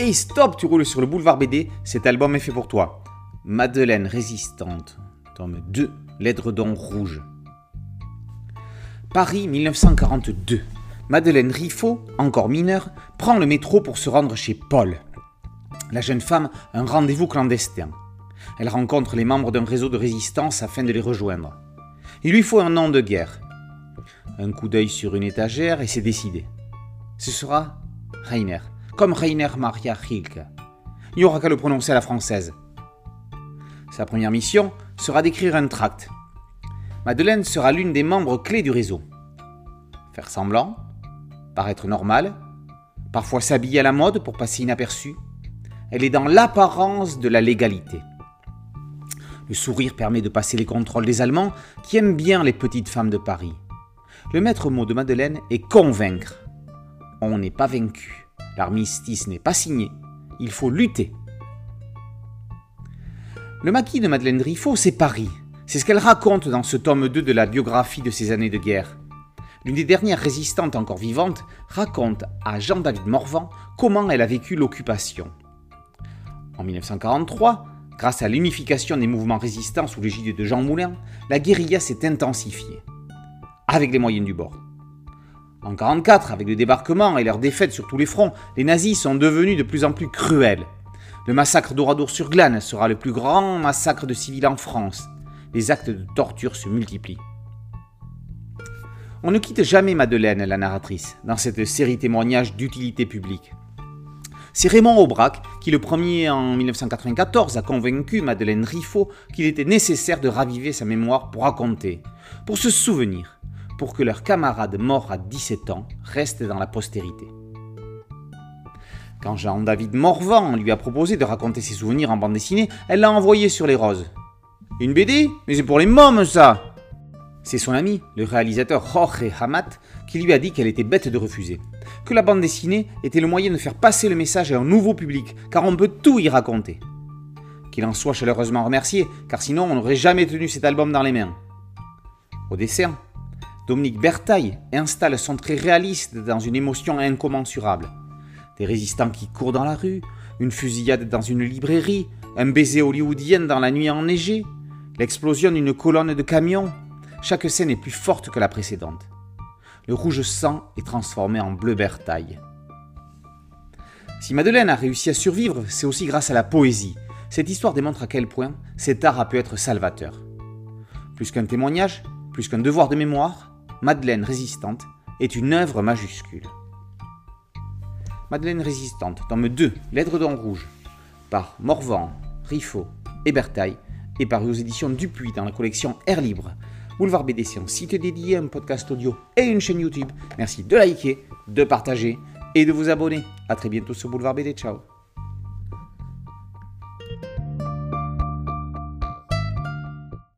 Hey stop, tu roules sur le boulevard BD, cet album est fait pour toi. Madeleine résistante, tome 2, l'édredon rouge. Paris 1942. Madeleine Riffaut, encore mineure, prend le métro pour se rendre chez Paul. La jeune femme a un rendez-vous clandestin. Elle rencontre les membres d'un réseau de résistance afin de les rejoindre. Il lui faut un nom de guerre. Un coup d'œil sur une étagère et c'est décidé. Ce sera Rainer, comme Rainer Maria Rilke. Il n'y aura qu'à le prononcer à la française. Sa première mission sera d'écrire un tract. Madeleine sera l'une des membres clés du réseau. Faire semblant, paraître normal, parfois s'habiller à la mode pour passer inaperçue. Elle est dans l'apparence de la légalité. Le sourire permet de passer les contrôles des Allemands qui aiment bien les petites femmes de Paris. Le maître mot de Madeleine est convaincre. On n'est pas vaincu. L'armistice n'est pas signé. Il faut lutter. Le maquis de Madeleine Riffaut, c'est Paris. C'est ce qu'elle raconte dans ce tome 2 de la biographie de ses années de guerre. L'une des dernières résistantes encore vivantes raconte à Jean-David Morvan comment elle a vécu l'occupation. En 1943, Grâce à l'unification des mouvements résistants sous l'égide de Jean Moulin, la guérilla s'est intensifiée, avec les moyens du bord. En 1944, avec le débarquement et leur défaite sur tous les fronts, les nazis sont devenus de plus en plus cruels. Le massacre d'Oradour-sur-Glane sera le plus grand massacre de civils en France. Les actes de torture se multiplient. On ne quitte jamais Madeleine, la narratrice, dans cette série témoignage d'utilité publique. C'est Raymond Aubrac qui, le premier en 1994, a convaincu Madeleine Riffaut qu'il était nécessaire de raviver sa mémoire pour raconter, pour se souvenir, pour que leur camarade mort à 17 ans reste dans la postérité. Quand Jean-David Morvan lui a proposé de raconter ses souvenirs en bande dessinée, elle l'a envoyé sur les roses. Une BD Mais c'est pour les mômes ça C'est son ami, le réalisateur Jorge Hamat, qui lui a dit qu'elle était bête de refuser que la bande dessinée était le moyen de faire passer le message à un nouveau public, car on peut tout y raconter. Qu'il en soit chaleureusement remercié, car sinon on n'aurait jamais tenu cet album dans les mains. Au dessin, Dominique Bertaille installe son trait réaliste dans une émotion incommensurable. Des résistants qui courent dans la rue, une fusillade dans une librairie, un baiser hollywoodien dans la nuit enneigée, l'explosion d'une colonne de camions. Chaque scène est plus forte que la précédente le rouge sang est transformé en bleu bertaille. Si Madeleine a réussi à survivre, c'est aussi grâce à la poésie. Cette histoire démontre à quel point cet art a pu être salvateur. Plus qu'un témoignage, plus qu'un devoir de mémoire, Madeleine résistante est une œuvre majuscule. Madeleine résistante, tome 2, L'Aidre rouge, par Morvan, Riffaut et Bertaille, est paru aux éditions Dupuis dans la collection Air Libre, Boulevard BD, c'est un site dédié, un podcast audio et une chaîne YouTube. Merci de liker, de partager et de vous abonner. A très bientôt sur Boulevard BD. Ciao